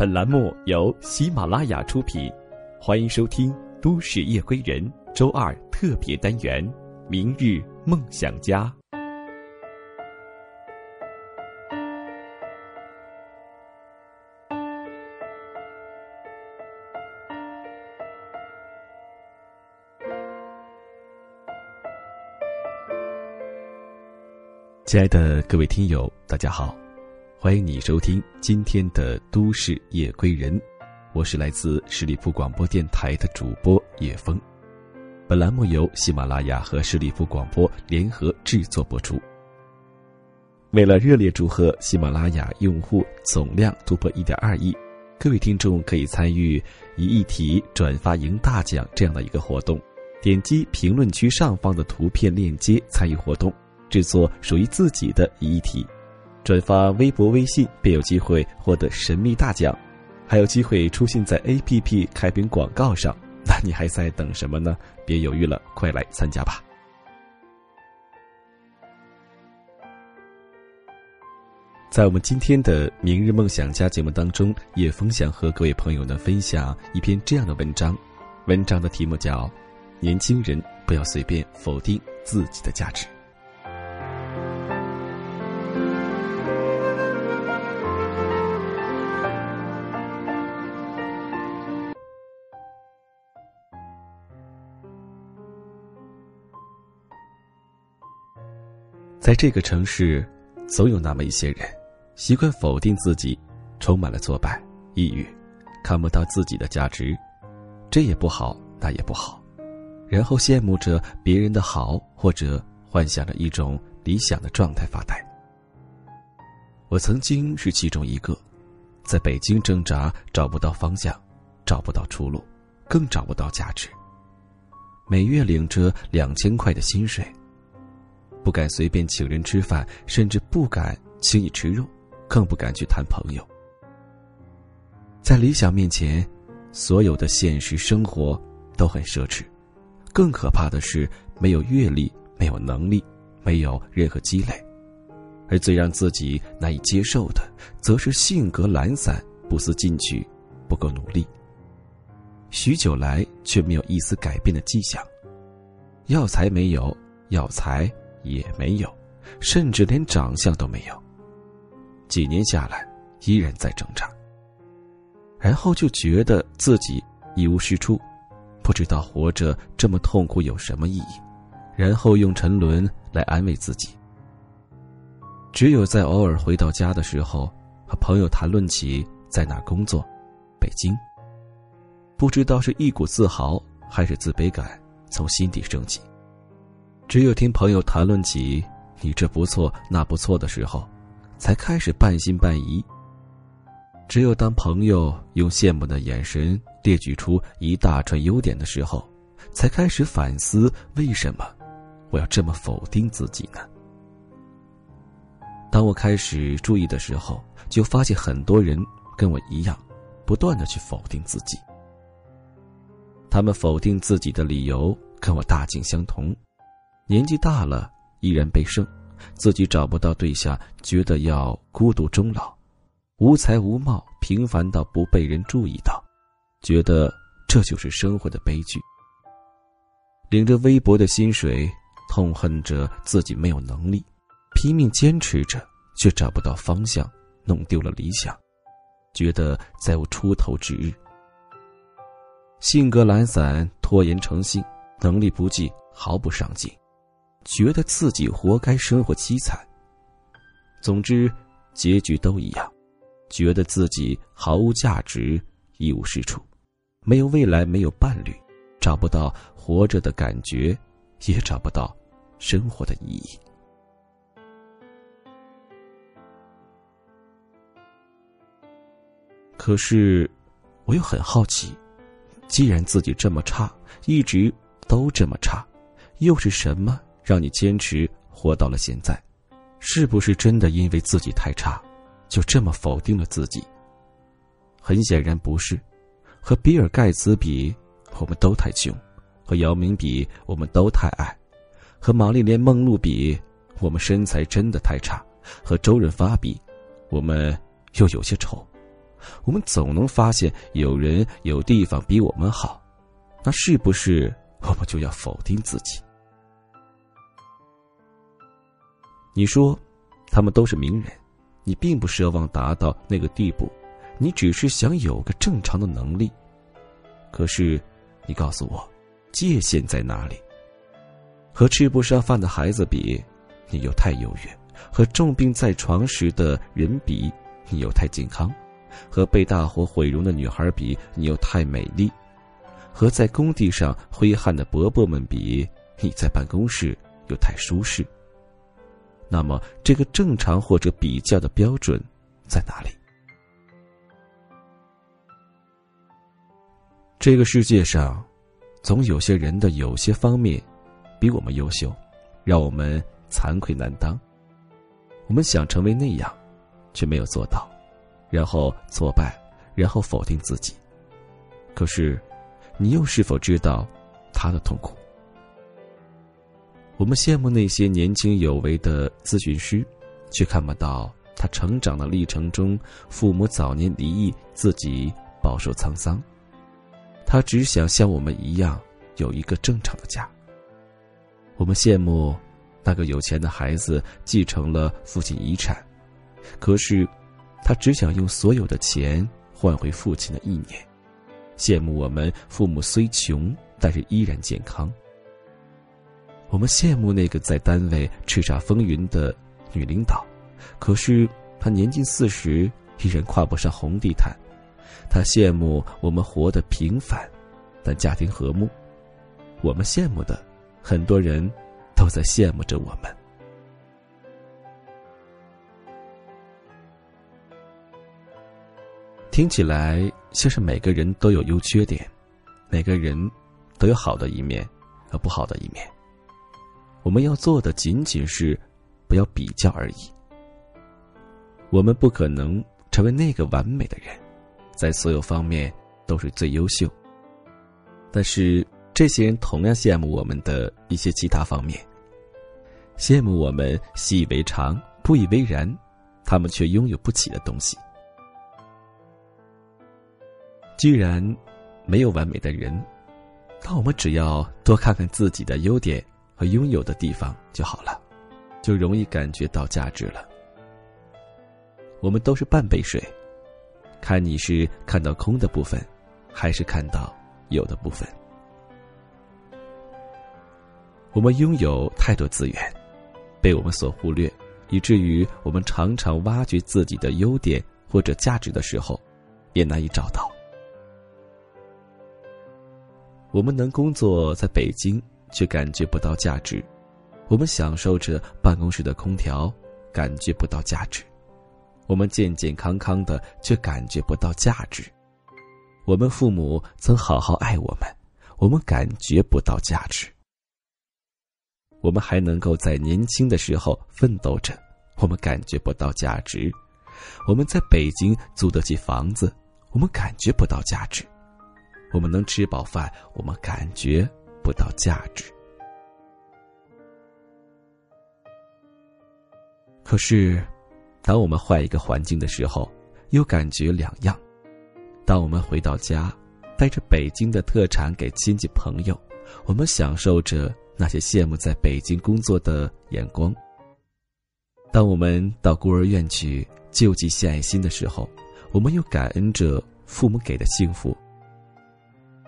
本栏目由喜马拉雅出品，欢迎收听《都市夜归人》周二特别单元《明日梦想家》。亲爱的各位听友，大家好。欢迎你收听今天的《都市夜归人》，我是来自十里铺广播电台的主播叶峰。本栏目由喜马拉雅和十里铺广播联合制作播出。为了热烈祝贺喜马拉雅用户总量突破一点二亿，各位听众可以参与一议题转发赢大奖这样的一个活动。点击评论区上方的图片链接参与活动，制作属于自己的一议题。转发微博、微信便有机会获得神秘大奖，还有机会出现在 APP 开屏广告上。那你还在等什么呢？别犹豫了，快来参加吧！在我们今天的《明日梦想家》节目当中，叶峰想和各位朋友呢分享一篇这样的文章，文章的题目叫《年轻人不要随便否定自己的价值》。在这个城市，总有那么一些人，习惯否定自己，充满了挫败、抑郁，看不到自己的价值，这也不好，那也不好，然后羡慕着别人的好，或者幻想着一种理想的状态发呆。我曾经是其中一个，在北京挣扎，找不到方向，找不到出路，更找不到价值。每月领着两千块的薪水。不敢随便请人吃饭，甚至不敢轻易吃肉，更不敢去谈朋友。在理想面前，所有的现实生活都很奢侈。更可怕的是，没有阅历，没有能力，没有任何积累。而最让自己难以接受的，则是性格懒散、不思进取、不够努力。许久来却没有一丝改变的迹象。药材没有，药材。也没有，甚至连长相都没有。几年下来，依然在挣扎。然后就觉得自己一无是处，不知道活着这么痛苦有什么意义。然后用沉沦来安慰自己。只有在偶尔回到家的时候，和朋友谈论起在哪工作，北京。不知道是一股自豪还是自卑感从心底升起。只有听朋友谈论起你这不错那不错的时候，才开始半信半疑。只有当朋友用羡慕的眼神列举出一大串优点的时候，才开始反思为什么我要这么否定自己呢？当我开始注意的时候，就发现很多人跟我一样，不断的去否定自己。他们否定自己的理由跟我大径相同。年纪大了依然被剩，自己找不到对象，觉得要孤独终老，无才无貌，平凡到不被人注意到，觉得这就是生活的悲剧。领着微薄的薪水，痛恨着自己没有能力，拼命坚持着，却找不到方向，弄丢了理想，觉得再无出头之日。性格懒散，拖延成性，能力不济，毫不上进。觉得自己活该生活凄惨。总之，结局都一样，觉得自己毫无价值，一无是处，没有未来，没有伴侣，找不到活着的感觉，也找不到生活的意义。可是，我又很好奇，既然自己这么差，一直都这么差，又是什么？让你坚持活到了现在，是不是真的因为自己太差，就这么否定了自己？很显然不是。和比尔盖茨比，我们都太穷；和姚明比，我们都太矮；和玛丽莲梦露比，我们身材真的太差；和周润发比，我们又有些丑；我们总能发现有人有地方比我们好，那是不是我们就要否定自己？你说，他们都是名人，你并不奢望达到那个地步，你只是想有个正常的能力。可是，你告诉我，界限在哪里？和吃不上饭的孩子比，你又太优越；和重病在床时的人比，你又太健康；和被大火毁容的女孩比，你又太美丽；和在工地上挥汗的伯伯们比，你在办公室又太舒适。那么，这个正常或者比较的标准在哪里？这个世界上，总有些人的有些方面比我们优秀，让我们惭愧难当。我们想成为那样，却没有做到，然后挫败，然后否定自己。可是，你又是否知道他的痛苦？我们羡慕那些年轻有为的咨询师，却看不到他成长的历程中，父母早年离异，自己饱受沧桑。他只想像我们一样有一个正常的家。我们羡慕那个有钱的孩子继承了父亲遗产，可是他只想用所有的钱换回父亲的意念。羡慕我们父母虽穷，但是依然健康。我们羡慕那个在单位叱咤风云的女领导，可是她年近四十依然跨不上红地毯。她羡慕我们活得平凡，但家庭和睦。我们羡慕的，很多人都在羡慕着我们。听起来像是每个人都有优缺点，每个人都有好的一面和不好的一面。我们要做的仅仅是不要比较而已。我们不可能成为那个完美的人，在所有方面都是最优秀。但是这些人同样羡慕我们的一些其他方面，羡慕我们习以为常、不以为然，他们却拥有不起的东西。既然没有完美的人，那我们只要多看看自己的优点。和拥有的地方就好了，就容易感觉到价值了。我们都是半杯水，看你是看到空的部分，还是看到有的部分。我们拥有太多资源，被我们所忽略，以至于我们常常挖掘自己的优点或者价值的时候，也难以找到。我们能工作在北京。却感觉不到价值，我们享受着办公室的空调，感觉不到价值；我们健健康康的，却感觉不到价值；我们父母曾好好爱我们，我们感觉不到价值；我们还能够在年轻的时候奋斗着，我们感觉不到价值；我们在北京租得起房子，我们感觉不到价值；我们能吃饱饭，我们感觉。不到价值。可是，当我们换一个环境的时候，又感觉两样。当我们回到家，带着北京的特产给亲戚朋友，我们享受着那些羡慕在北京工作的眼光。当我们到孤儿院去救济献爱心的时候，我们又感恩着父母给的幸福。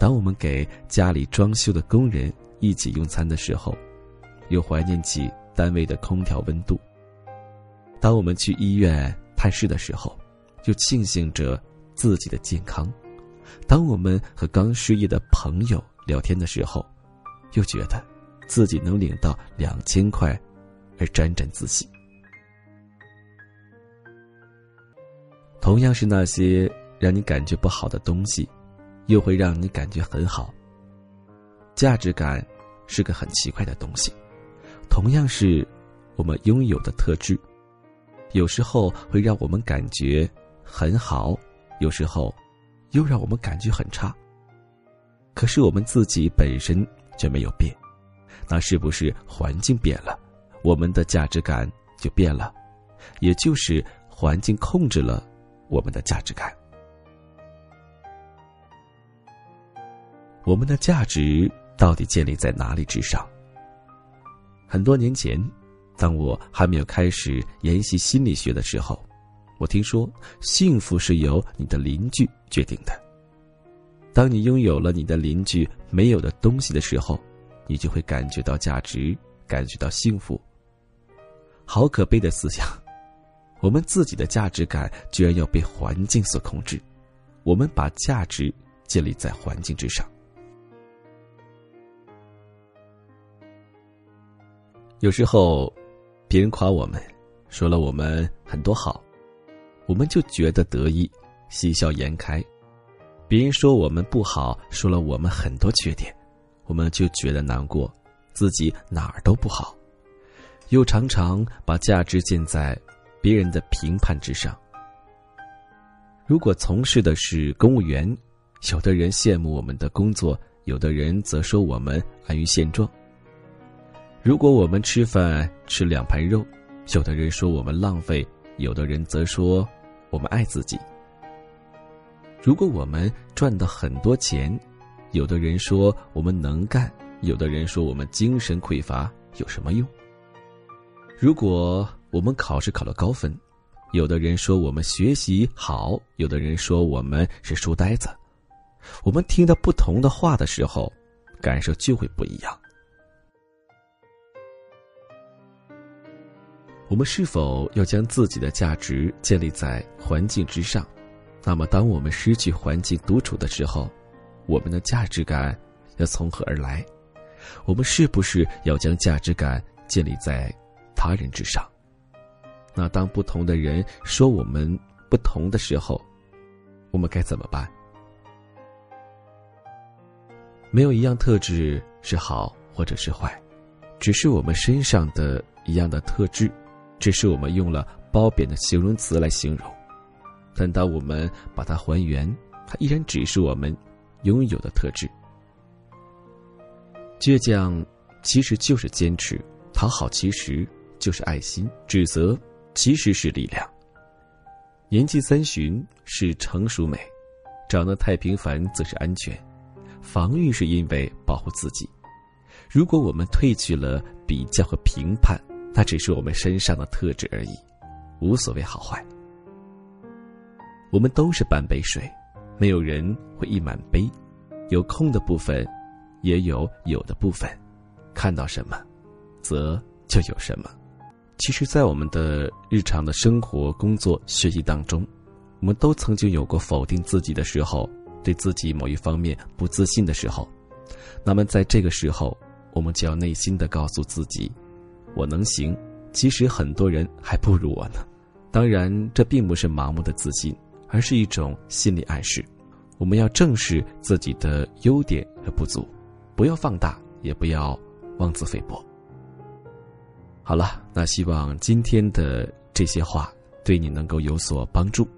当我们给家里装修的工人一起用餐的时候，又怀念起单位的空调温度；当我们去医院探视的时候，又庆幸着自己的健康；当我们和刚失业的朋友聊天的时候，又觉得自己能领到两千块而沾沾自喜。同样是那些让你感觉不好的东西。又会让你感觉很好。价值感是个很奇怪的东西，同样是我们拥有的特质，有时候会让我们感觉很好，有时候又让我们感觉很差。可是我们自己本身却没有变，那是不是环境变了，我们的价值感就变了？也就是环境控制了我们的价值感。我们的价值到底建立在哪里之上？很多年前，当我还没有开始研习心理学的时候，我听说幸福是由你的邻居决定的。当你拥有了你的邻居没有的东西的时候，你就会感觉到价值，感觉到幸福。好可悲的思想，我们自己的价值感居然要被环境所控制，我们把价值建立在环境之上。有时候，别人夸我们，说了我们很多好，我们就觉得得意，喜笑颜开；别人说我们不好，说了我们很多缺点，我们就觉得难过，自己哪儿都不好，又常常把价值建在别人的评判之上。如果从事的是公务员，有的人羡慕我们的工作，有的人则说我们安于现状。如果我们吃饭吃两盘肉，有的人说我们浪费，有的人则说我们爱自己。如果我们赚到很多钱，有的人说我们能干，有的人说我们精神匮乏，有什么用？如果我们考试考了高分，有的人说我们学习好，有的人说我们是书呆子。我们听到不同的话的时候，感受就会不一样。我们是否要将自己的价值建立在环境之上？那么，当我们失去环境独处的时候，我们的价值感要从何而来？我们是不是要将价值感建立在他人之上？那当不同的人说我们不同的时候，我们该怎么办？没有一样特质是好或者是坏，只是我们身上的一样的特质。只是我们用了褒贬的形容词来形容，但当我们把它还原，它依然只是我们拥有的特质。倔强其实就是坚持，讨好其实就是爱心，指责其实是力量。年纪三旬是成熟美，长得太平凡则是安全。防御是因为保护自己。如果我们褪去了比较和评判。那只是我们身上的特质而已，无所谓好坏。我们都是半杯水，没有人会一满杯，有空的部分，也有有的部分。看到什么，则就有什么。其实，在我们的日常的生活、工作、学习当中，我们都曾经有过否定自己的时候，对自己某一方面不自信的时候。那么，在这个时候，我们就要内心的告诉自己。我能行，其实很多人还不如我呢。当然，这并不是盲目的自信，而是一种心理暗示。我们要正视自己的优点和不足，不要放大，也不要妄自菲薄。好了，那希望今天的这些话对你能够有所帮助。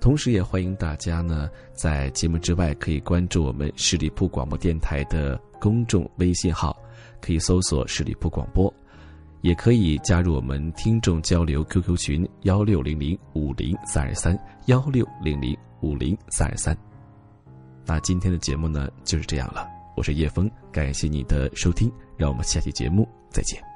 同时，也欢迎大家呢在节目之外可以关注我们十里铺广播电台的公众微信号，可以搜索“十里铺广播”。也可以加入我们听众交流 QQ 群幺六零零五零三二三幺六零零五零三二三。那今天的节目呢就是这样了，我是叶峰，感谢你的收听，让我们下期节目再见。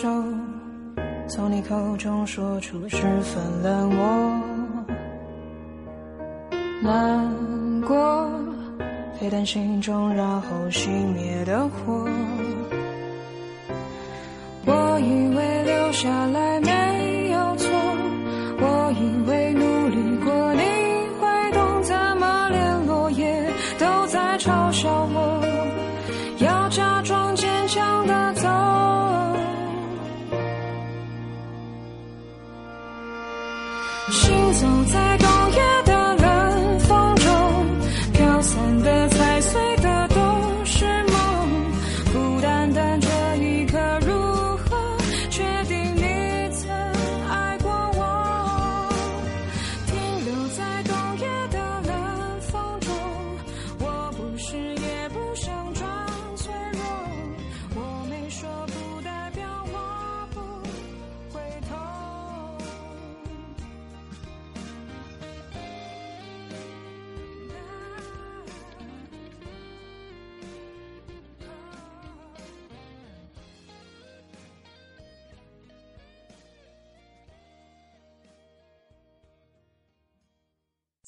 手，从你口中说出十分冷漠，难过沸腾心中，然后熄灭的火。我以为留下来走在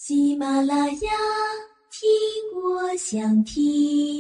喜马拉雅，听我想听。